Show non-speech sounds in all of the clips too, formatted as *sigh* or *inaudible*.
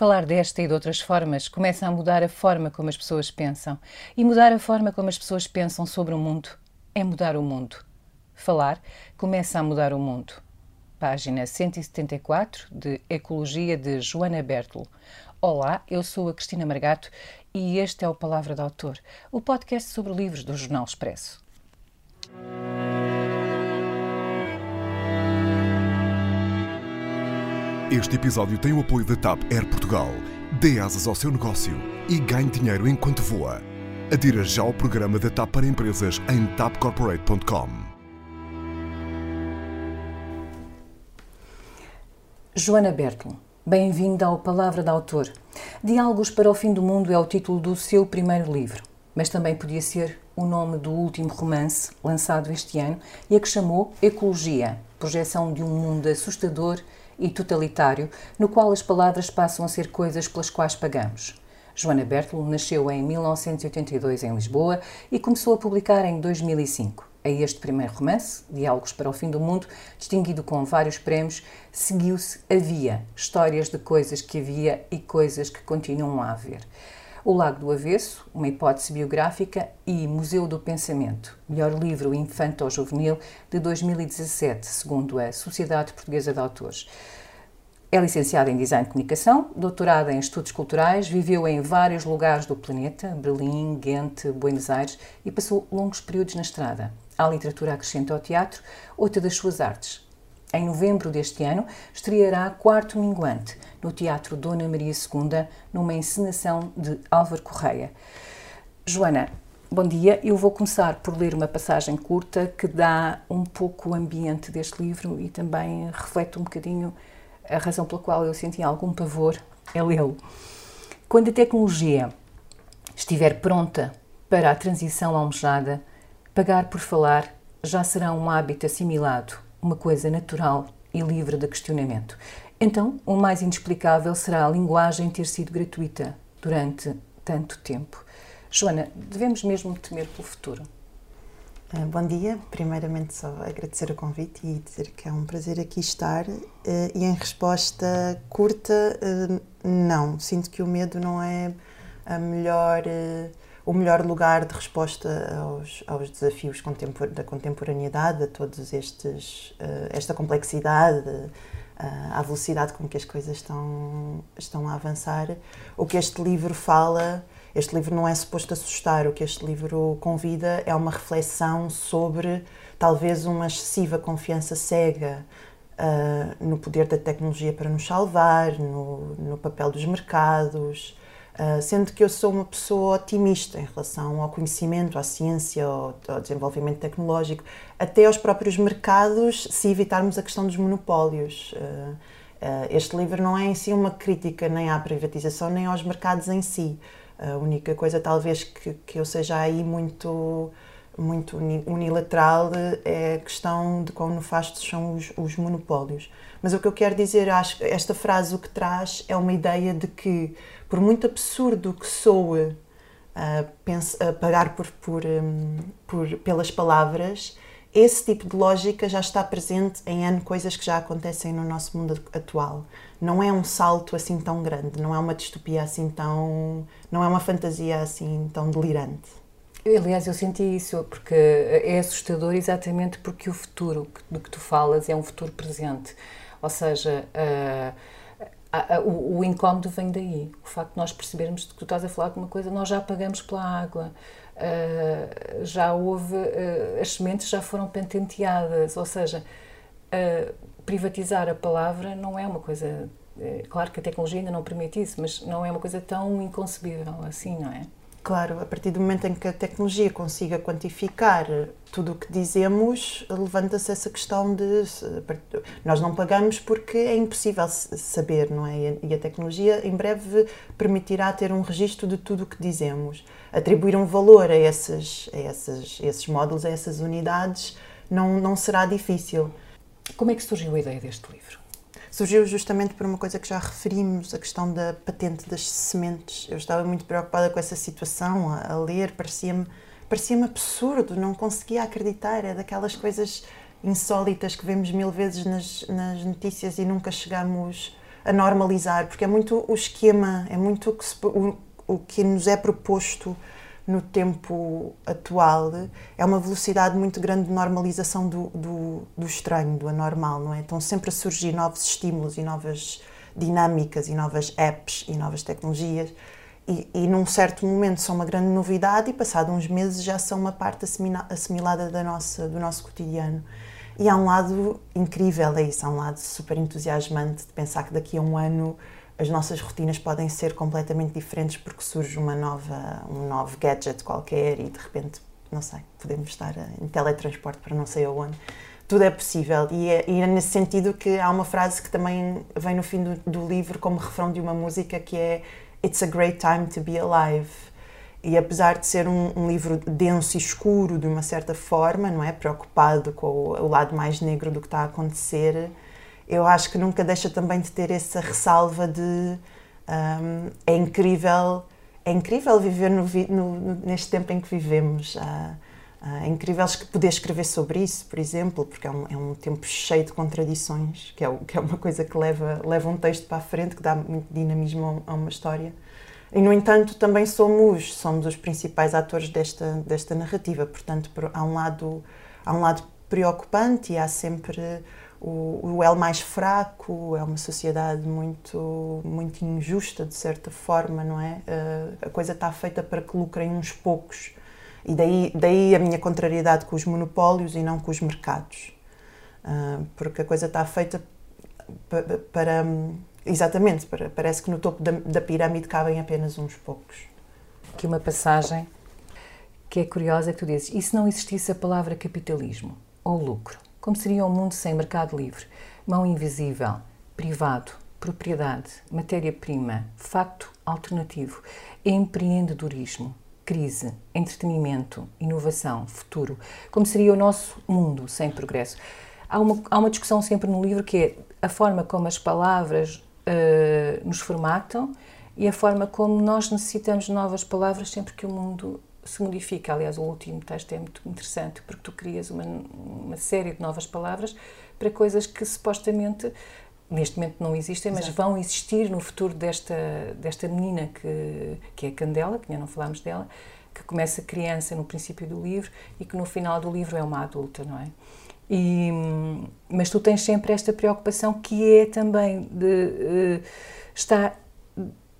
Falar desta e de outras formas começa a mudar a forma como as pessoas pensam. E mudar a forma como as pessoas pensam sobre o mundo é mudar o mundo. Falar começa a mudar o mundo. Página 174 de Ecologia de Joana Bertolo. Olá, eu sou a Cristina Margato e este é o Palavra de Autor, o podcast sobre livros do Jornal Expresso. Este episódio tem o apoio da TAP Air Portugal. Dê asas ao seu negócio e ganhe dinheiro enquanto voa. Adira já ao programa da TAP para empresas em tapcorporate.com. Joana Bertolo, bem-vinda ao Palavra de Autor. Diálogos para o Fim do Mundo é o título do seu primeiro livro, mas também podia ser o nome do último romance lançado este ano e a que chamou Ecologia, projeção de um mundo assustador e totalitário, no qual as palavras passam a ser coisas pelas quais pagamos. Joana Bertolo nasceu em 1982 em Lisboa e começou a publicar em 2005. A este primeiro romance, Diálogos para o Fim do Mundo, distinguido com vários prémios, seguiu-se Havia, histórias de coisas que havia e coisas que continuam a haver. O Lago do Avesso, uma hipótese biográfica, e Museu do Pensamento, melhor livro infanto-juvenil de 2017, segundo a Sociedade Portuguesa de Autores. É licenciada em Design de Comunicação, doutorada em Estudos Culturais, viveu em vários lugares do planeta, Berlim, Ghent, Buenos Aires, e passou longos períodos na estrada. A literatura acrescenta ao teatro outra das suas artes, em novembro deste ano, estreará Quarto Minguante, no Teatro Dona Maria II, numa encenação de Álvaro Correia. Joana, bom dia. Eu vou começar por ler uma passagem curta que dá um pouco o ambiente deste livro e também reflete um bocadinho a razão pela qual eu senti algum pavor a lê-lo. Quando a tecnologia estiver pronta para a transição almejada, pagar por falar já será um hábito assimilado uma coisa natural e livre de questionamento. Então, o mais inexplicável será a linguagem ter sido gratuita durante tanto tempo. Joana, devemos mesmo temer pelo futuro? Uh, bom dia. Primeiramente, só agradecer o convite e dizer que é um prazer aqui estar. Uh, e em resposta curta, uh, não. Sinto que o medo não é a melhor o melhor lugar de resposta aos, aos desafios da contemporaneidade, a todos estes esta complexidade, à velocidade com que as coisas estão estão a avançar. O que este livro fala, este livro não é suposto assustar. O que este livro convida é uma reflexão sobre talvez uma excessiva confiança cega uh, no poder da tecnologia para nos salvar, no, no papel dos mercados. Uh, sendo que eu sou uma pessoa otimista em relação ao conhecimento, à ciência, ao, ao, desenvolvimento tecnológico, até aos próprios mercados, se evitarmos a questão dos monopólios. Uh, uh, este livro não é em si uma crítica nem à privatização nem aos mercados em si. A única coisa, talvez, que, que eu seja aí muito muito unilateral é a questão de quão nefastos são os, os monopólios. Mas o que eu quero dizer, acho que esta frase o que traz é uma ideia de que por muito absurdo que soe uh, pense, uh, pagar por, por, um, por, pelas palavras, esse tipo de lógica já está presente em coisas que já acontecem no nosso mundo atual. Não é um salto assim tão grande, não é uma distopia assim tão. não é uma fantasia assim tão delirante. Aliás, eu senti isso, porque é assustador exatamente porque o futuro do que tu falas é um futuro presente. Ou seja, uh, o, o, incómodo vem daí. O facto de nós percebermos que tu estás a falar de uma coisa, nós já pagamos pela água, já houve, as sementes já foram patenteadas, ou seja, privatizar a palavra não é uma coisa. claro que a tecnologia ainda não permite isso, mas não é uma coisa tão inconcebível assim, não é? Claro, a partir do momento em que a tecnologia consiga quantificar tudo o que dizemos, levanta-se essa questão de nós não pagamos porque é impossível saber, não é? E a tecnologia em breve permitirá ter um registro de tudo o que dizemos. Atribuir um valor a esses, a esses, a esses módulos, a essas unidades, não, não será difícil. Como é que surgiu a ideia deste livro? Surgiu justamente por uma coisa que já referimos, a questão da patente das sementes. Eu estava muito preocupada com essa situação, a, a ler, parecia-me parecia absurdo, não conseguia acreditar, é daquelas coisas insólitas que vemos mil vezes nas, nas notícias e nunca chegamos a normalizar, porque é muito o esquema, é muito o que, se, o, o que nos é proposto no tempo atual é uma velocidade muito grande de normalização do, do, do, estranho, do anormal, não é? Estão sempre a surgir novos estímulos e novas dinâmicas e novas apps e novas tecnologias e, e num certo momento são uma grande novidade e passado uns meses já são uma parte assimilada da nossa, do nosso cotidiano. E há um lado incrível a isso, há um lado super entusiasmante de pensar que daqui a um ano as nossas rotinas podem ser completamente diferentes porque surge uma nova, um novo gadget qualquer e de repente, não sei, podemos estar em teletransporte para não sei aonde. Tudo é possível e é, e é nesse sentido que há uma frase que também vem no fim do, do livro como refrão de uma música que é It's a great time to be alive. E apesar de ser um, um, livro denso e escuro de uma certa forma, não é preocupado com o, o lado mais negro do que está a acontecer, eu acho que nunca deixa também de ter essa ressalva de um, é incrível é incrível viver no, no, neste tempo em que vivemos. Uh, uh, é incrível poder escrever sobre isso por exemplo porque é um, é um tempo cheio de contradições que é, que é uma coisa que leva leva um texto para a frente que dá muito dinamismo a uma história. E no entanto também somos somos os principais atores desta desta narrativa. Portanto há um lado há um lado preocupante e há sempre o, o mais fraco, é uma sociedade muito, muito injusta, de certa forma, não é? Uh, a coisa está feita para que lucrem uns poucos. E daí, daí a minha contrariedade com os monopólios e não com os mercados. Uh, porque a coisa está feita para, para exatamente, para, parece que no topo da, da pirâmide cabem apenas uns poucos. Aqui uma passagem que é curiosa, que tu dizes, e se não existisse a palavra capitalismo ou lucro? Como seria um mundo sem mercado livre? Mão invisível, privado, propriedade, matéria-prima, facto alternativo, empreendedorismo, crise, entretenimento, inovação, futuro. Como seria o nosso mundo sem progresso? Há uma, há uma discussão sempre no livro que é a forma como as palavras uh, nos formatam e a forma como nós necessitamos novas palavras sempre que o mundo se modifica. Aliás, o último texto é muito interessante porque tu crias uma, uma série de novas palavras para coisas que supostamente neste momento não existem, mas Exato. vão existir no futuro desta, desta menina que, que é a Candela, que ainda não falámos dela, que começa criança no princípio do livro e que no final do livro é uma adulta, não é? E, mas tu tens sempre esta preocupação que é também de uh, está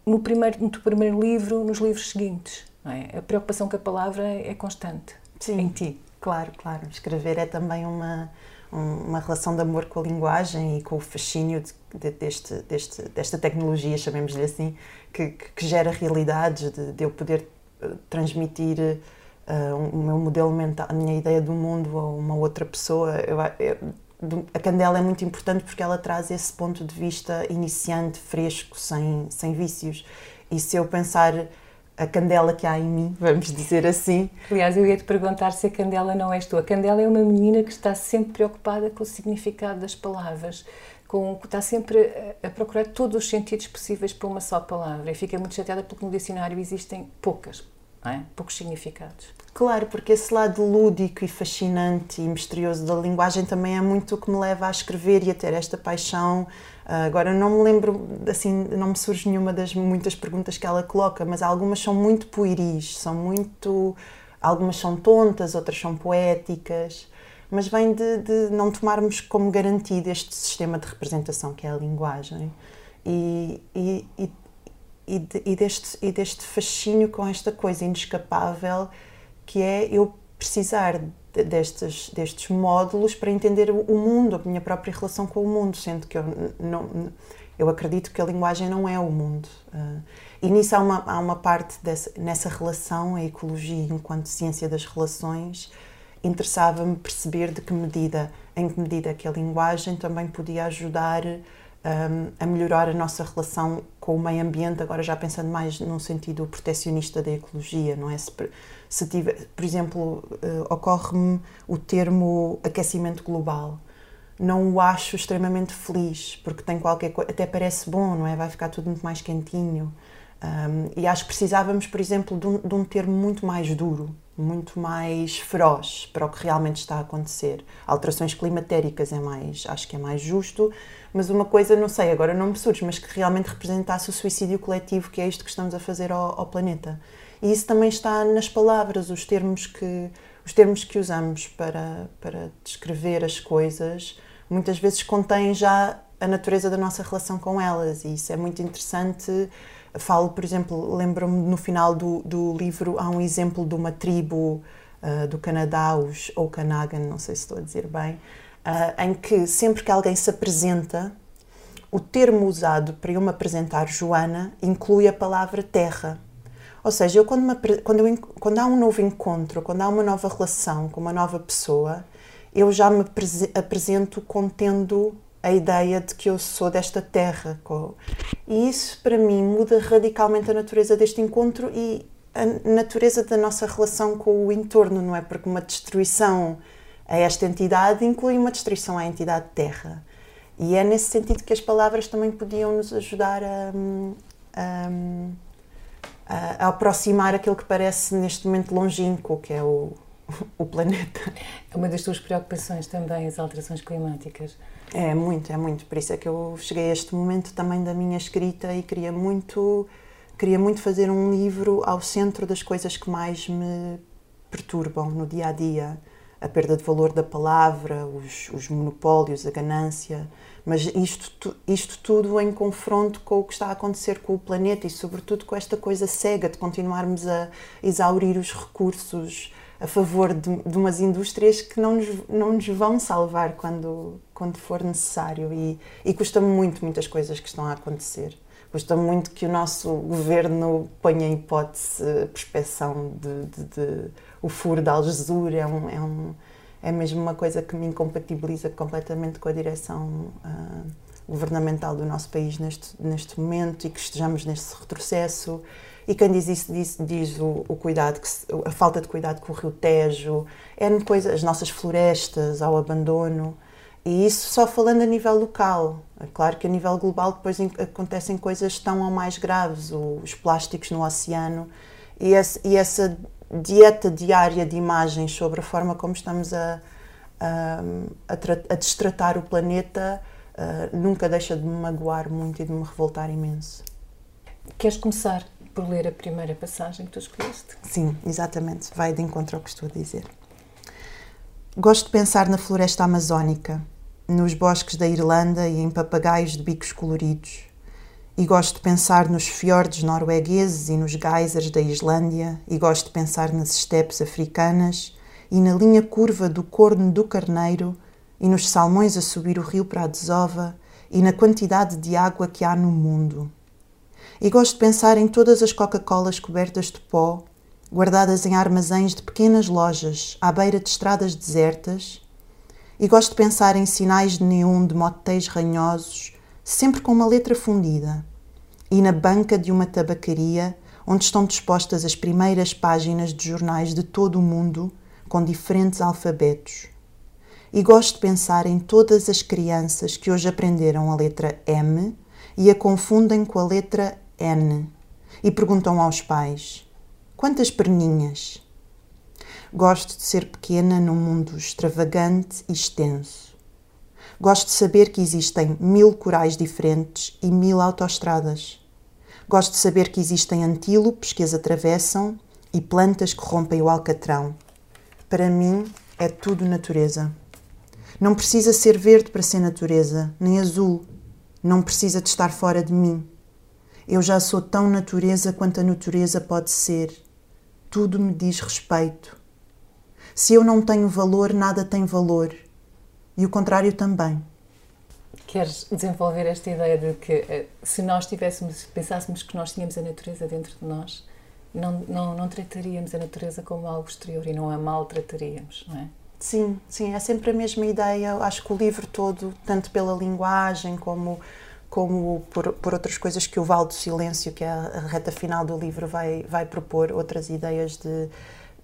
no primeiro no teu primeiro livro, nos livros seguintes. É? A preocupação com a palavra é constante Sim, em ti. Claro, claro. Escrever é também uma, uma relação de amor com a linguagem e com o fascínio de, de, deste, deste, desta tecnologia, chamemos-lhe assim, que, que, gera realidades, de, de eu poder eh, transmitir uh, o meu modelo mental, a minha ideia do mundo a uma outra pessoa. Eu, eu, a Candela é muito importante porque ela traz esse ponto de vista iniciante, fresco, sem, sem vícios. E se eu pensar a candela que há em mim, vamos dizer assim. Aliás, eu ia te perguntar se a candela não és tu. A candela é uma menina que está sempre preocupada com o significado das palavras, com, está sempre a, a procurar todos os sentidos possíveis para uma só palavra e fica muito chateada porque no dicionário existem poucas, é? poucos significados. Claro, porque esse lado lúdico e fascinante e misterioso da linguagem também é muito o que me leva a escrever e a ter esta paixão agora não me lembro, assim, não me surge nenhuma das muitas perguntas que ela coloca, mas algumas são muito pueris, são muito. Algumas são tontas, outras são poéticas, mas vem de, de não tomarmos como garantido este sistema de representação que é a linguagem e, e, e, e, de, e deste, e deste fascínio com esta coisa inescapável que é eu precisar destes, destes módulos para entender o mundo, a minha própria relação com o mundo, sendo que eu, não, eu acredito que a linguagem não é o mundo. Uh, e nisso há uma, há uma parte dessa, nessa relação, a ecologia enquanto ciência das relações, interessava-me perceber de que medida, em que medida que a linguagem também podia ajudar um, a melhorar a nossa relação com o meio ambiente, agora já pensando mais num sentido protecionista da ecologia, não é? Se, se tiver, por exemplo, uh, ocorre-me o termo aquecimento global. Não o acho extremamente feliz, porque tem qualquer coisa, até parece bom, não é? Vai ficar tudo muito mais quentinho. Um, e acho que precisávamos, por exemplo, de um, de um, termo muito mais duro, muito mais feroz para o que realmente está a acontecer. Alterações climatéricas é mais, acho que é mais justo, mas uma coisa, não sei, agora não me surge, mas que realmente representasse o suicídio coletivo, que é isto que estamos a fazer ao, ao planeta. E isso também está nas palavras, os termos que, os termos que usamos para, para descrever as coisas, muitas vezes contêm já a natureza da nossa relação com elas, e isso é muito interessante Falo, por exemplo, lembro-me no final do, do livro há um exemplo de uma tribo uh, do Canadá, os Okanagan, não sei se estou a dizer bem, uh, em que sempre que alguém se apresenta, o termo usado para eu me apresentar Joana inclui a palavra terra. Ou seja, eu quando, me, quando, eu, quando há um novo encontro, quando há uma nova relação com uma nova pessoa, eu já me apresento contendo a ideia de que eu sou desta terra. E isso, para mim, muda radicalmente a natureza deste encontro e a natureza da nossa relação com o entorno, não é? Porque uma destruição a esta entidade inclui uma destruição à entidade terra. E é nesse sentido que as palavras também podiam nos ajudar a, a, a, a aproximar aquilo que parece neste momento longínquo, que é o, o planeta. É uma das tuas preocupações também, as alterações climáticas. É muito, é muito. Por isso é que eu cheguei a este momento também da minha escrita e queria muito, queria muito fazer um livro ao centro das coisas que mais me perturbam no dia a dia. A perda de valor da palavra, os, os monopólios, a ganância, mas isto, isto tudo em confronto com o que está a acontecer com o planeta e, sobretudo, com esta coisa cega de continuarmos a exaurir os recursos a favor de, de umas indústrias que não nos, não nos vão salvar quando, quando for necessário. E, e custa muito, muitas coisas que estão a acontecer. Custa muito que o nosso governo ponha em hipótese prospeção de, de, de, o furo da Algesur. É, um, é, um, é mesmo uma coisa que me incompatibiliza completamente com a direção uh, governamental do nosso país neste, neste momento e que estejamos neste retrocesso. E quem diz isso diz, diz o, o, cuidado, a falta de cuidado com o rio Tejo, é coisa, as nossas florestas, ao abandono. E isso só falando a nível local. É claro que a nível global depois acontecem coisas tão ou mais graves, os plásticos no oceano e, e essa dieta diária de imagens sobre a forma como estamos a, a, a, a destratar o planeta uh, nunca deixa de me magoar muito e de me revoltar imenso. Queres começar por ler a primeira passagem que tu escolheste. Sim, exatamente. Vai de encontro ao que estou a dizer. Gosto de pensar na floresta amazónica, nos bosques da Irlanda e em papagaios de bicos coloridos. E gosto de pensar nos fiordes noruegueses e nos geysers da Islândia, e gosto de pensar nas estepes africanas e na linha curva do corno do carneiro e nos salmões a subir o rio para a desova e na quantidade de água que há no mundo. E gosto de pensar em todas as Coca-Colas cobertas de pó, guardadas em armazéns de pequenas lojas à beira de estradas desertas. E gosto de pensar em sinais de neon de motéis ranhosos, sempre com uma letra fundida. E na banca de uma tabacaria, onde estão dispostas as primeiras páginas de jornais de todo o mundo, com diferentes alfabetos. E gosto de pensar em todas as crianças que hoje aprenderam a letra M e a confundem com a letra N e perguntam aos pais: Quantas perninhas? Gosto de ser pequena num mundo extravagante e extenso. Gosto de saber que existem mil corais diferentes e mil autoestradas. Gosto de saber que existem antílopes que as atravessam e plantas que rompem o alcatrão. Para mim, é tudo natureza. Não precisa ser verde para ser natureza, nem azul. Não precisa de estar fora de mim. Eu já sou tão natureza quanto a natureza pode ser. Tudo me diz respeito. Se eu não tenho valor, nada tem valor. E o contrário também. Queres desenvolver esta ideia de que eh, se nós tivéssemos, pensássemos que nós tínhamos a natureza dentro de nós, não, não, não trataríamos a natureza como algo exterior e não a maltrataríamos, não é? Sim, sim, é sempre a mesma ideia. Acho que o livro todo, tanto pela linguagem como como por, por outras coisas que o Val do Silêncio, que é a reta final do livro, vai, vai propor, outras ideias de,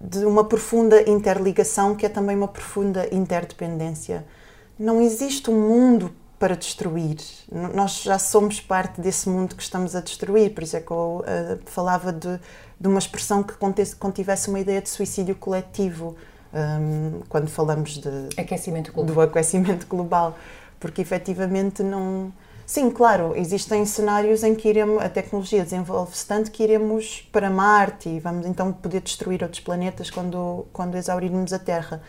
de uma profunda interligação, que é também uma profunda interdependência. Não existe um mundo para destruir. Nós já somos parte desse mundo que estamos a destruir, por isso é que eu uh, falava de, de, uma expressão que contivesse uma ideia de suicídio coletivo, um, quando falamos de, aquecimento do aquecimento global, porque efetivamente não. Sim, claro, existem cenários em que iremos, a tecnologia desenvolve-se tanto que iremos para Marte e vamos então poder destruir outros planetas quando, quando exaurirmos a Terra.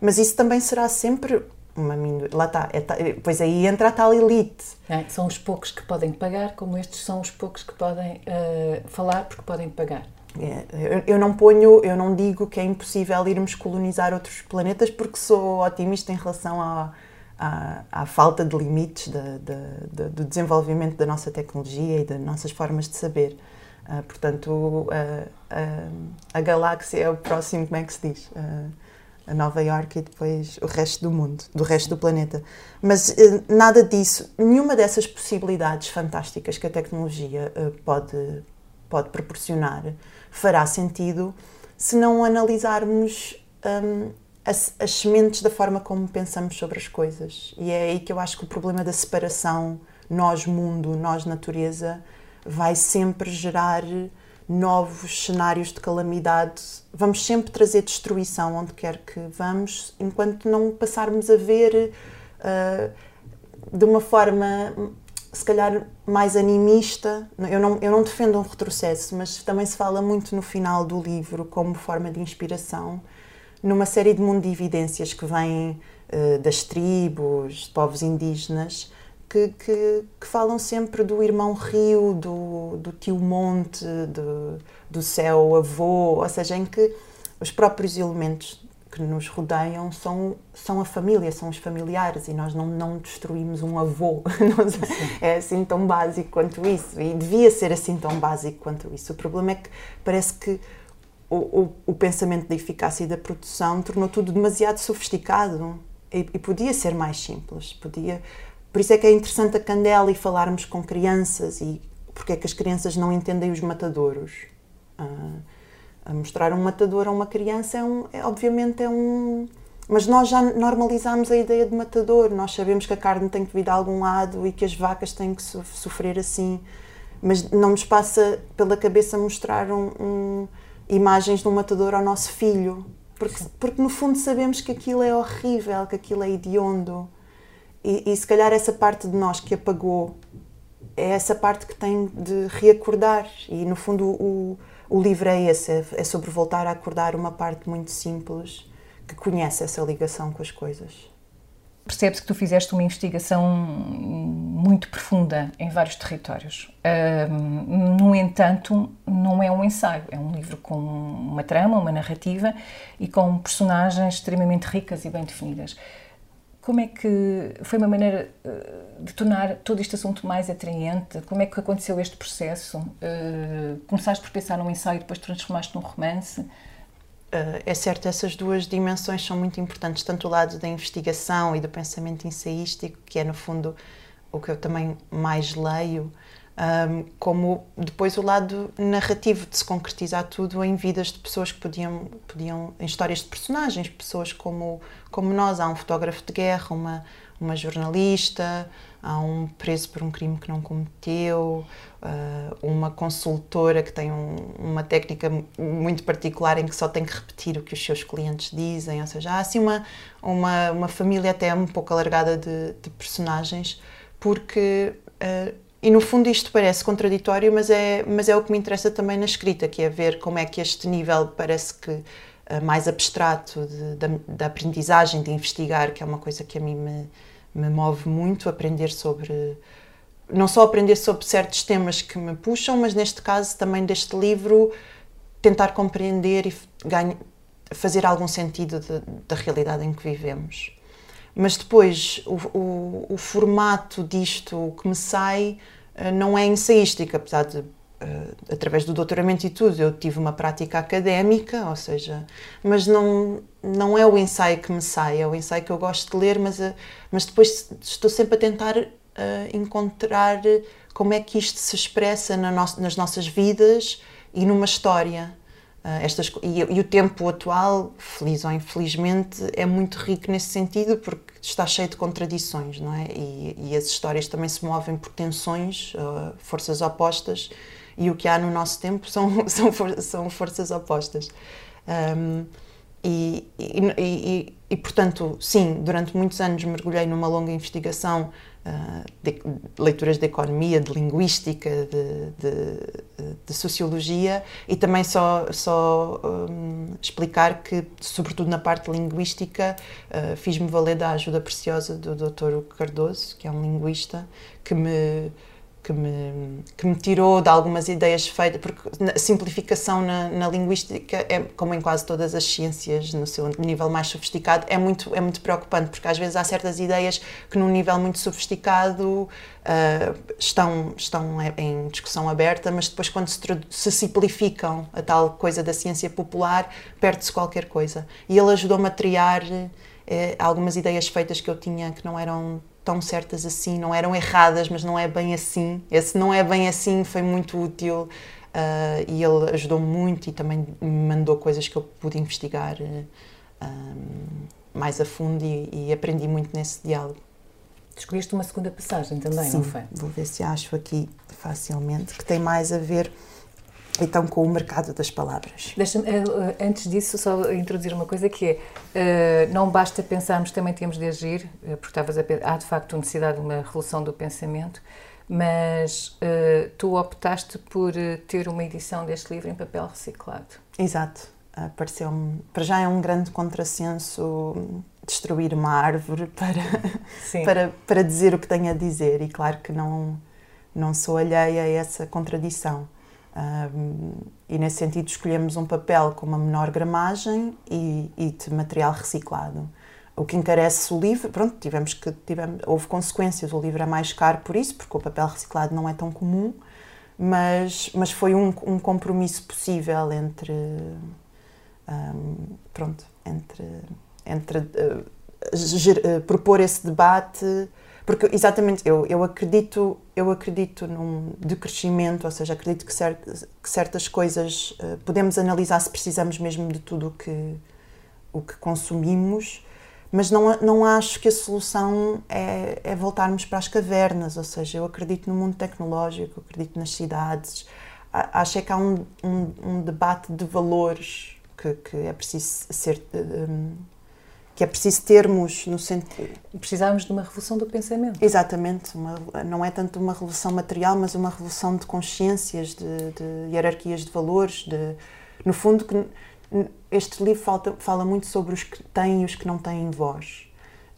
Mas isso também será sempre uma minoria. Lá está, é, pois aí entra a tal elite. É, são os poucos que podem pagar, como estes são os poucos que podem uh, falar porque podem pagar. É, eu, eu, não ponho, eu não digo que é impossível irmos colonizar outros planetas porque sou otimista em relação à, à, à falta de limites do desenvolvimento da nossa tecnologia e das nossas formas de saber. Uh, portanto, uh, a galáxia é o próximo, como é que se diz? A Nova York e depois o resto do mundo, do resto do planeta. Mas uh, nada disso, nenhuma dessas possibilidades fantásticas que a tecnologia uh, pode, pode proporcionar fará sentido se não analisarmos um, as, as sementes da forma como pensamos sobre as coisas. E é aí que eu acho que o problema da separação nós-mundo, nós-natureza, vai sempre gerar novos cenários de calamidade. Vamos sempre trazer destruição onde quer que vamos, enquanto não passarmos a ver uh, de uma forma, se calhar, mais animista. Eu não, eu não defendo um retrocesso, mas também se fala muito no final do livro como forma de inspiração numa série de mundividências que vêm uh, das tribos, de povos indígenas que, que, que, falam sempre do irmão rio, do, do tio monte, do, do céu avô, ou seja, em que os próprios elementos que nos rodeiam são, são a família, são os familiares e nós não, não destruímos um avô. *laughs* é assim tão básico quanto isso e devia ser assim tão básico quanto isso. O problema é que parece que o, o, o pensamento da eficácia e da produção tornou tudo demasiado sofisticado e, e podia ser mais simples, podia por isso é que é interessante a Candela e falarmos com crianças e porque é que as crianças não entendem os matadouros. Uh, a mostrar um matador a uma criança é, um, é obviamente é um mas nós já normalizamos a ideia de matador. Nós sabemos que a carne tem que vir de algum lado e que as vacas têm que sofrer assim mas não nos passa pela cabeça mostrar um, um, imagens de um matador ao nosso filho porque, porque no fundo sabemos que aquilo é horrível que aquilo é hediondo e, e se calhar essa parte de nós que apagou é essa parte que tem de reacordar. E no fundo o, o livro é esse: é, é sobre voltar a acordar uma parte muito simples que conhece essa ligação com as coisas. Percebe-se que tu fizeste uma investigação muito profunda em vários territórios. no entanto, não é um ensaio, é um livro com uma trama, uma narrativa e com personagens extremamente ricas e bem definidas. Como é que foi uma maneira eh, de tornar todo este assunto mais atraente? Como é que aconteceu este processo? Uh, começaste por pensar num ensaio e depois transformaste num romance? Uh, é certo, essas duas dimensões são muito importantes, tanto o lado da investigação e do pensamento ensaístico, que é no fundo o que eu também mais leio, um, como depois o lado narrativo de se concretizar tudo em vidas de pessoas que podiam, podiam em histórias de personagens, pessoas como, como nós. Há um fotógrafo de guerra, uma, uma jornalista, há um preso por um crime que não cometeu, uh, uma consultora que tem um, uma técnica muito particular em que só tem que repetir o que os seus clientes dizem, ou seja, há assim uma, uma, uma família até um pouco alargada de, de personagens, porque uh, e no fundo isto parece contraditório, mas é, mas é o que me interessa também na escrita, que é ver como é que este nível parece que uh, mais abstrato da, da, aprendizagem, de investigar, que é uma coisa que a mim me, me move muito, aprender sobre não só aprender sobre certos temas que me puxam, mas neste caso também deste livro tentar compreender e ganha, fazer algum sentido de, da realidade em que vivemos. Mas depois o, o, o formato disto que me sai eh, não é ensaística, apesar de Uh, através do doutoramento e tudo, eu tive uma prática académica, ou seja, mas não, não é o ensaio que me sai, é o ensaio que eu gosto de ler, mas, uh, mas depois estou sempre a tentar uh, encontrar como é que isto se expressa na no nas nossas vidas e numa história. Estas, e, e, o tempo atual, feliz ou infelizmente, é muito rico nesse sentido porque está cheio de contradições, não é? E, e as histórias também se movem por tensões, uh, forças opostas, e o que há no nosso tempo são, *laughs* são, for, são forças opostas. Um, e, e, portanto, sim, durante muitos anos mergulhei numa longa investigação de leituras de economia, de linguística, de, de, de sociologia e também só, só um, explicar que, sobretudo na parte linguística, uh, fiz-me valer da ajuda preciosa do Dr. Cardoso, que é um linguista, que me que me, que me tirou de algumas ideias feitas, porque a simplificação na, na, linguística, é, como em quase todas as ciências, no seu nível mais sofisticado, é muito, é muito preocupante, porque às vezes há certas ideias que, num nível muito sofisticado, uh, estão, estão em discussão aberta, mas depois, quando se, se simplificam a tal coisa da ciência popular, perde-se qualquer coisa. E ele ajudou-me a triar eh, algumas ideias feitas que eu tinha que não eram tão certas assim, não eram erradas, mas não é bem assim. Esse não é bem assim foi muito útil uh, e ele ajudou muito e também me mandou coisas que eu pude investigar uh, mais a fundo e, e, aprendi muito nesse diálogo. Escolheste uma segunda passagem também, Sim, não foi? Vou ver se acho aqui facilmente, que tem mais a ver então com o mercado das palavras. Deixa-me, eh, eh, antes disso, só introduzir uma coisa que é, não basta pensarmos, também temos de agir, porque estavas a há de facto necessidade de uma revolução do pensamento, mas tu optaste por ter uma edição deste livro em papel reciclado. Exato. Pareceu-me, para já é um grande contrassenso destruir uma árvore *laughs* para, para, para dizer o que tenho a dizer e claro que não, não sou alheia a essa contradição. E nesse sentido escolhemos um papel com uma menor gramagem e, e, de material reciclado. O que encarece o livro, pronto, tivemos que tivemos, houve consequências. O livro é mais caro por isso, porque o papel reciclado não é tão comum, mas, mas foi um, um compromisso possível entre, um, pronto, entre, entre uh, ger, uh, propor esse debate porque exatamente eu, eu acredito eu acredito num decrescimento, ou seja, acredito que, cert, que certas coisas uh, podemos analisar se precisamos mesmo de tudo o que o que consumimos, mas não não acho que a solução é, é voltarmos para as cavernas, ou seja, eu acredito no mundo tecnológico, acredito nas cidades, acho é que há um, um, um debate de valores que, que é preciso ser um, que é preciso termos no sentido. Precisamos de uma revolução do pensamento. Exatamente, uma, não é tanto uma revolução material, mas uma revolução de consciências, de, de hierarquias de valores, de, no fundo que este livro fala, fala muito sobre os que têm e os que não têm voz.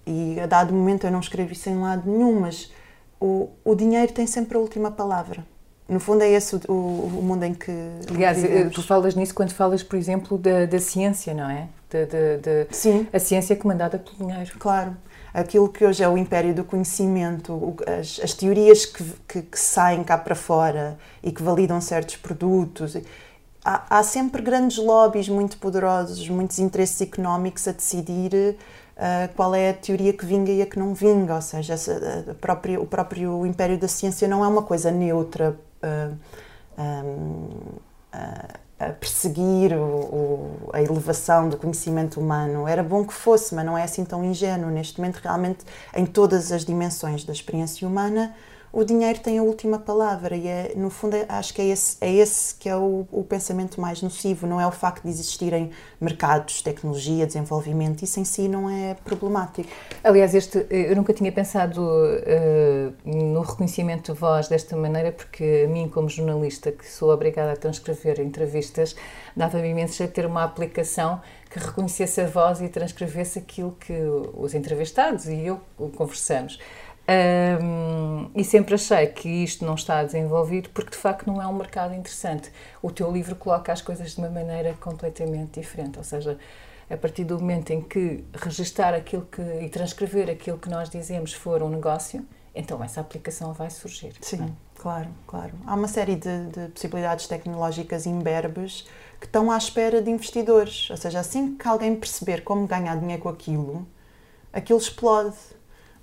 E a dado momento eu não escrevi isso em lado nenhum, mas o, o dinheiro tem sempre a última palavra. No fundo é esse o, o, o mundo em que Aliás, vivemos. tu falas nisso quando falas, por exemplo, da, da ciência, não é? De, de, de, Sim. A ciência é comandada pelo dinheiro. Claro. Aquilo que hoje é o império do conhecimento, as, as teorias que, que, que, saem cá para fora e que validam certos produtos. Há, há sempre grandes lobbies muito poderosos, muitos interesses económicos a decidir uh, qual é a teoria que vinga e a que não vinga. Ou seja, essa, a própria, o próprio império da ciência não é uma coisa neutra. Uh, um, uh, a perseguir o, o, a elevação do conhecimento humano. Era bom que fosse, mas não é assim tão ingênuo. Neste momento, realmente, em todas as dimensões da experiência humana, o dinheiro tem a última palavra e é, no fundo é, acho que é esse, é esse que é o, o, pensamento mais nocivo, não é o facto de existirem mercados, tecnologia, desenvolvimento, isso em si não é problemático. Aliás, este, eu nunca tinha pensado uh, no reconhecimento de voz desta maneira, porque a mim, como jornalista, que sou obrigada a transcrever entrevistas, dava-me imenso jeito ter uma aplicação que reconhecesse a voz e transcrevesse aquilo que os entrevistados e eu conversamos. Um, e sempre achei que isto não está desenvolvido porque de facto não é um mercado interessante. O teu livro coloca as coisas de uma maneira completamente diferente, ou seja, a partir do momento em que registar aquilo que e transcrever aquilo que nós dizemos for um negócio, então essa aplicação vai surgir. Sim, é? claro, claro. Há uma série de, de possibilidades tecnológicas imberbes que estão à espera de investidores, ou seja, assim que alguém perceber como ganhar dinheiro com aquilo, aquilo explode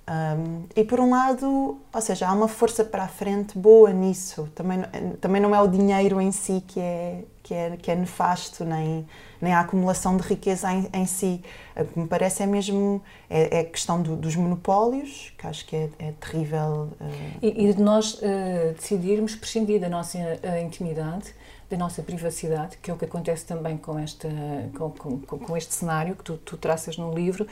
Um, e por um lado, ou seja, há uma força para a frente boa nisso. Também, também não é o dinheiro em si que é, que é, que é nefasto, nem, nem a acumulação de riqueza em, em si. O que me parece é mesmo é, é a questão do, dos monopólios, que acho que é, é terrível. Uh... E, e, de nós uh, decidirmos prescindir da nossa uh, intimidade, da nossa privacidade, que é o que acontece também com, esta, com, com, com este cenário que tu, tu traças no livro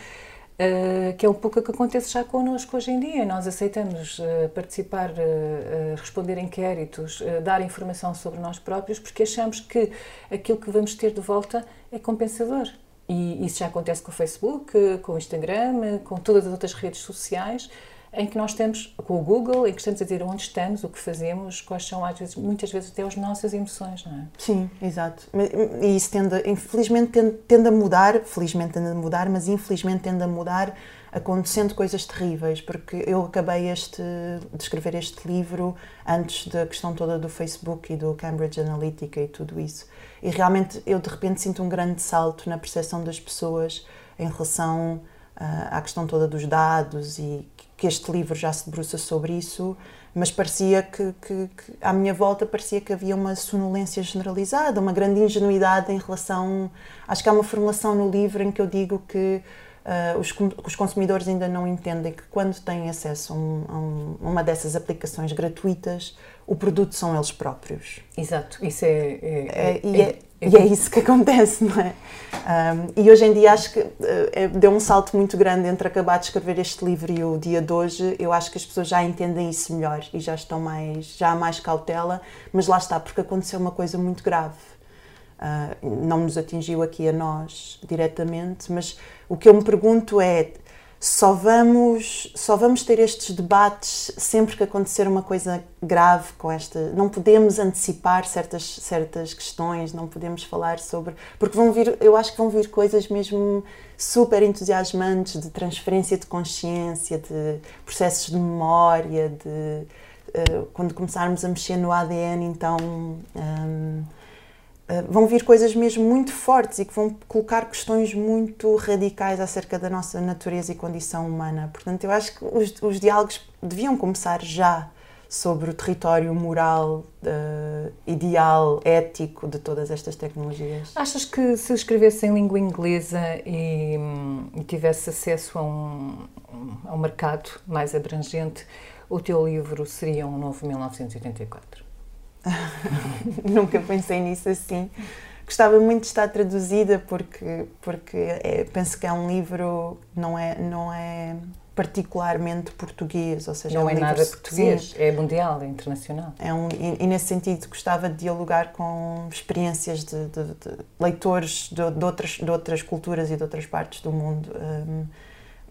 Uh, que é um pouco o que acontece já connosco hoje em dia. Nós aceitamos uh, participar, uh, responder inquéritos, dar informação sobre nós próprios, porque achamos que aquilo que vamos ter de volta é compensador. E isso já acontece com o Facebook, com o Instagram, com todas as outras redes sociais em que nós estamos com o Google, em que estamos a dizer onde estamos, o que fazemos, quais são às vezes, muitas vezes até as nossas emoções, não é? Sim, exato. E isso tende, infelizmente tende, tende a mudar, felizmente tende a mudar, mas infelizmente tende a mudar acontecendo coisas terríveis, porque eu acabei este, de escrever este livro antes da questão toda do Facebook e do Cambridge Analytica e tudo isso. E realmente eu de repente sinto um grande salto na percepção das pessoas em relação uh, à questão toda dos dados e que este livro já se debruça sobre isso, mas parecia que, que, que, à minha volta parecia que havia uma sonolência generalizada, uma grande ingenuidade em relação. Acho que há uma formulação no livro em que eu digo que uh, os, os, consumidores ainda não entendem que quando têm acesso a, um, a, um, uma dessas aplicações gratuitas, o produto são eles próprios. Exato, isso é, é, é, é, é e é isso que acontece, não é? Um, e hoje em dia acho que uh, deu um salto muito grande entre acabar de escrever este livro e o dia de hoje. Eu acho que as pessoas já entendem isso melhor e já estão mais, já há mais cautela, mas lá está, porque aconteceu uma coisa muito grave. Uh, não nos atingiu aqui a nós diretamente, mas o que eu me pergunto é só vamos, só vamos ter estes debates sempre que acontecer uma coisa grave com esta. Não podemos antecipar certas, certas questões, não podemos falar sobre. Porque vão vir, eu acho que vão vir coisas mesmo super entusiasmantes de transferência de consciência, de processos de memória, de. Uh, quando começarmos a mexer no ADN, então. Um, eh, vão vir coisas mesmo muito fortes e que vão colocar questões muito radicais acerca da nossa natureza e condição humana. Portanto, eu acho que os, os diálogos deviam começar já sobre o território moral, uh, ideal, ético de todas estas tecnologias. Achas que se escrevesse em língua inglesa e, e tivesse acesso a um, a um mercado mais abrangente, o teu livro seria um novo 1984? *laughs* Nunca pensei nisso assim. Gostava muito de estar traduzida porque porque é, penso que é um livro não é não é particularmente português, ou seja, não é, um é nada português, é mundial, é internacional. É um, e, e, nesse sentido gostava de dialogar com experiências de, de, de leitores de, de, outras, de outras culturas e de outras partes do mundo, um,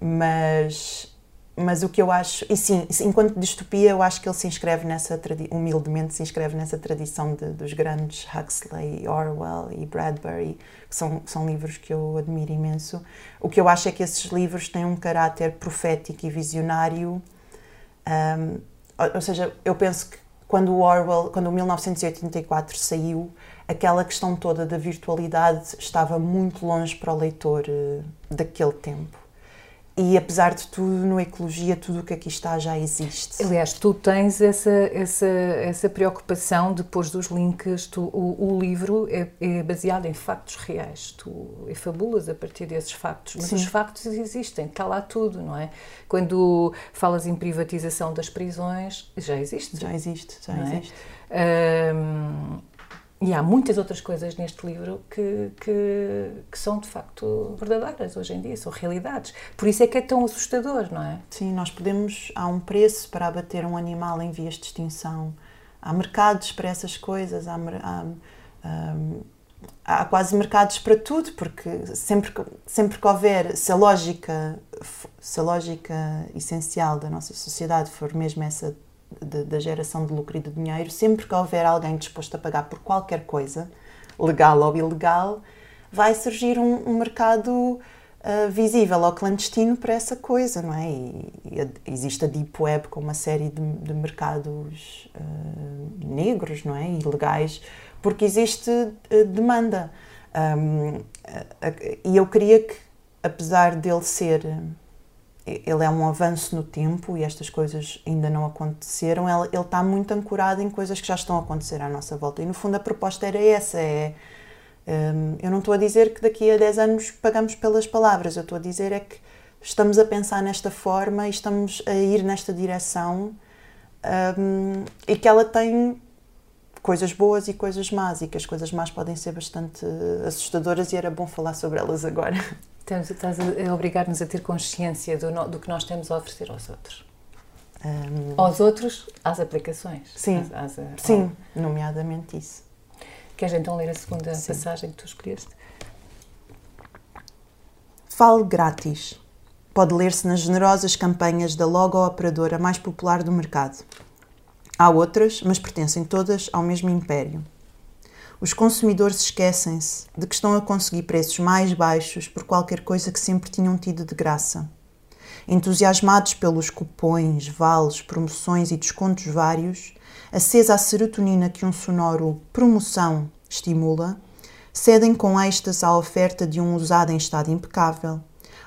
mas mas o que eu acho, e sim, enquanto distopia, eu acho que ele se inscreve nessa, humildemente se inscreve nessa tradição de, dos grandes Huxley, Orwell e Bradbury, que são, são livros que eu admiro imenso. O que eu acho é que esses livros têm um caráter profético e visionário, um, ou seja, eu penso que quando o Orwell, quando o 1984 saiu, aquela questão toda da virtualidade estava muito longe para o leitor uh, daquele tempo. E apesar de tudo, no Ecologia, tudo o que aqui está já existe. Aliás, tu tens essa, essa, essa preocupação depois dos links. Tu, o, o livro é, é, baseado em factos reais. Tu fabulas a partir desses factos. Mas Sim. os factos existem, está lá tudo, não é? Quando falas em privatização das prisões, já existe. Já existe, já é? existe. Um, e há muitas outras coisas neste livro que, que, que, são de facto verdadeiras hoje em dia, são realidades. Por isso é que é tão assustador, não é? Sim, nós podemos. Há um preço para abater um animal em vias de extinção. Há mercados para essas coisas, há, há, há, há quase mercados para tudo, porque sempre, sempre que houver, se a lógica, se a lógica essencial da nossa sociedade for mesmo essa da geração de lucro e de dinheiro, sempre que houver alguém disposto a pagar por qualquer coisa, legal ou ilegal, vai surgir um, um mercado uh, visível ou clandestino para essa coisa, não é? E, e existe a Deep Web com uma série de, de mercados uh, negros, não é? Ilegais, porque existe uh, demanda. Um, e eu queria que, apesar dele ser ele é um avanço no tempo e estas coisas ainda não aconteceram. Ele, ele está muito ancorado em coisas que já estão a acontecer à nossa volta. E no fundo a proposta era essa: é, um, eu não estou a dizer que daqui a 10 anos pagamos pelas palavras, eu estou a dizer é que estamos a pensar nesta forma e estamos a ir nesta direção um, e que ela tem coisas boas e coisas más e que as coisas más podem ser bastante assustadoras e era bom falar sobre elas agora. *laughs* Estás a obrigar-nos a ter consciência do, do, que nós temos a oferecer aos outros. Um, aos outros, às aplicações. Sim, às, às, sim ao... nomeadamente isso. Queres então ler a segunda sim. passagem que tu escolheste? Fale grátis. Pode ler-se nas generosas campanhas da logo operadora mais popular do mercado. Há outras, mas pertencem todas ao mesmo império. Os consumidores esquecem-se de que estão a conseguir preços mais baixos por qualquer coisa que sempre tinham tido de graça. Entusiasmados pelos cupões, vales, promoções e descontos vários, acesa a serotonina que um sonoro promoção estimula, cedem com êxtase à oferta de um usado em estado impecável,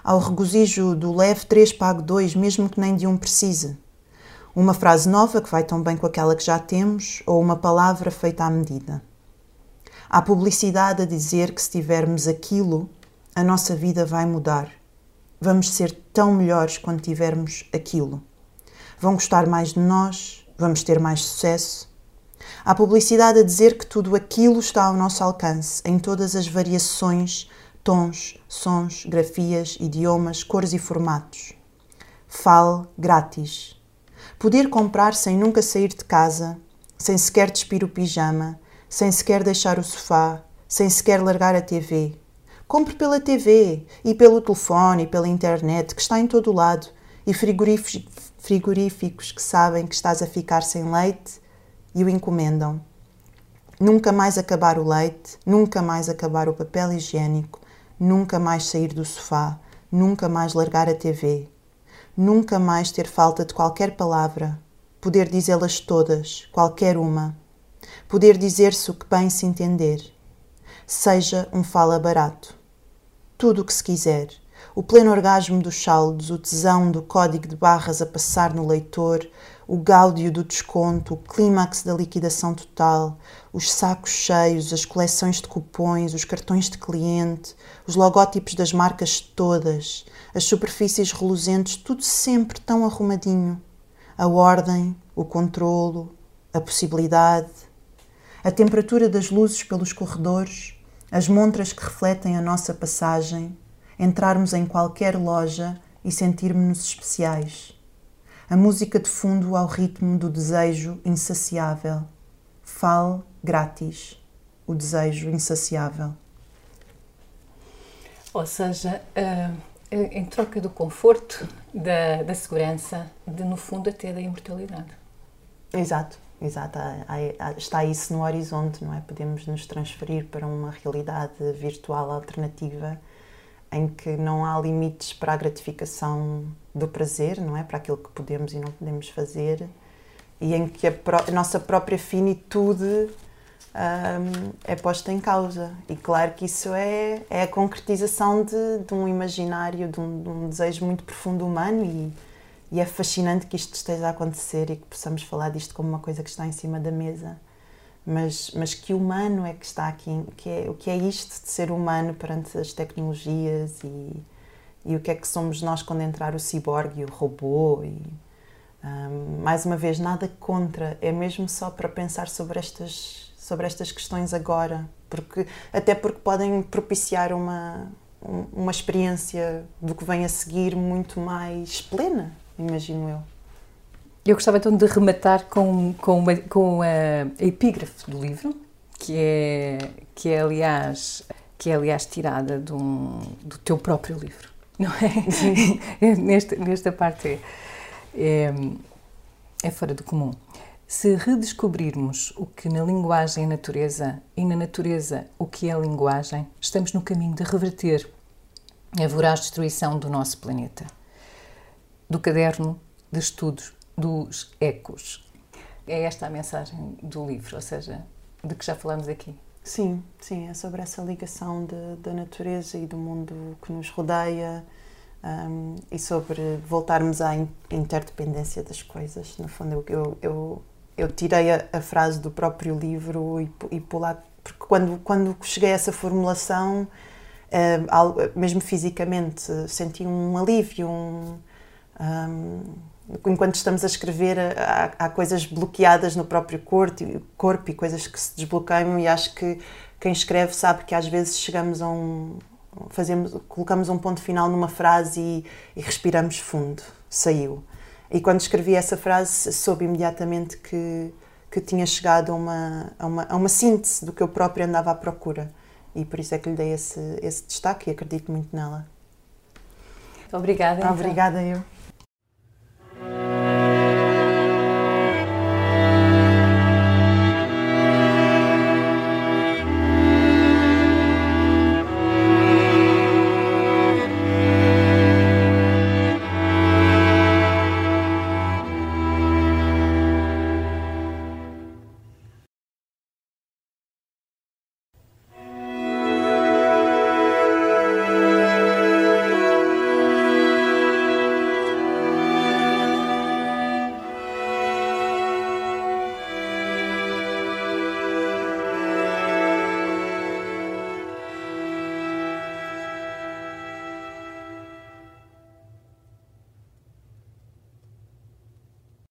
ao regozijo do leve 3 pago 2, mesmo que nem de um precise, uma frase nova que vai tão bem com aquela que já temos ou uma palavra feita à medida. Há publicidade a dizer que se tivermos aquilo, a nossa vida vai mudar. Vamos ser tão melhores quando tivermos aquilo. Vão gostar mais de nós, vamos ter mais sucesso. Há publicidade a dizer que tudo aquilo está ao nosso alcance, em todas as variações, tons, sons, grafias, idiomas, cores e formatos. Fale grátis Poder comprar sem nunca sair de casa, sem sequer despir o pijama, sem sequer deixar o sofá, sem sequer largar a TV. Compre pela TV e pelo telefone e pela internet, que está em todo o lado, e frigoríficos, que sabem que estás a ficar sem leite e o encomendam. Nunca mais acabar o leite, nunca mais acabar o papel higiênico, nunca mais sair do sofá, nunca mais largar a TV nunca mais ter falta de qualquer palavra, poder dizê-las todas, qualquer uma, poder dizer-se o que bem se entender. Seja um fala barato. Tudo o que se quiser, o pleno orgasmo dos saldos, o tesão do código de barras a passar no leitor, o gáudio do desconto, o clímax da liquidação total, os sacos cheios, as coleções de cupões, os cartões de cliente, os logótipos das marcas todas, as superfícies reluzentes, tudo sempre tão arrumadinho. A ordem, o controlo, a possibilidade, a temperatura das luzes pelos corredores, as montras que refletem a nossa passagem, entrarmos em qualquer loja e sentirmos-nos especiais a música de fundo ao ritmo do desejo insaciável. Fale grátis, o desejo insaciável. Ou seja, uh, em troca do conforto, da, da segurança, de no fundo até da imortalidade. Exato, exato. Está isso no horizonte, não é? Podemos nos transferir para uma realidade virtual alternativa em que não há limites para a gratificação do prazer, não é? Para aquilo que podemos e não podemos fazer, e em que a, a nossa própria finitude um, é posta em causa. E claro que isso é, é a concretização de, de um imaginário, de um, de um, desejo muito profundo humano, e, e é fascinante que isto esteja a acontecer e que possamos falar disto como uma coisa que está em cima da mesa. Mas, mas que humano é que está aqui? Que é, o que é isto de ser humano perante as tecnologias e, e o que é que somos nós quando entrar o ciborgue e o robô e um, mais uma vez nada contra é mesmo só para pensar sobre estas sobre estas questões agora porque até porque podem propiciar uma uma experiência do que vem a seguir muito mais plena imagino eu eu gostava então de rematar com com, uma, com a, a epígrafe do livro que é que é aliás que é aliás tirada de um, do teu próprio livro não é? *laughs* nesta, nesta parte é, é, é fora do comum. Se redescobrirmos o que na linguagem é natureza e na natureza o que é linguagem, estamos no caminho de reverter a voraz destruição do nosso planeta. Do caderno de estudos dos ecos. É esta a mensagem do livro, ou seja, de que já falamos aqui. Sim, sim, é sobre essa ligação de, da natureza e do mundo que nos rodeia, um, e sobre voltarmos à interdependência das coisas. No fundo, eu, eu, eu tirei a, a, frase do próprio livro e, e pular, porque quando, quando cheguei a essa formulação, uh, mesmo fisicamente, senti um alívio, um, um, enquanto estamos a escrever, há, há, coisas bloqueadas no próprio corpo, corpo e coisas que se desbloqueiam, e acho que quem escreve sabe que às vezes chegamos a um, fazemos, colocamos um ponto final numa frase e, e, respiramos fundo, saiu. E quando escrevi essa frase, soube imediatamente que, que tinha chegado a uma, a uma, a uma síntese do que eu própria andava à procura. E por isso é que lhe dei esse, esse destaque e acredito muito nela. Obrigada. Então. Obrigada eu.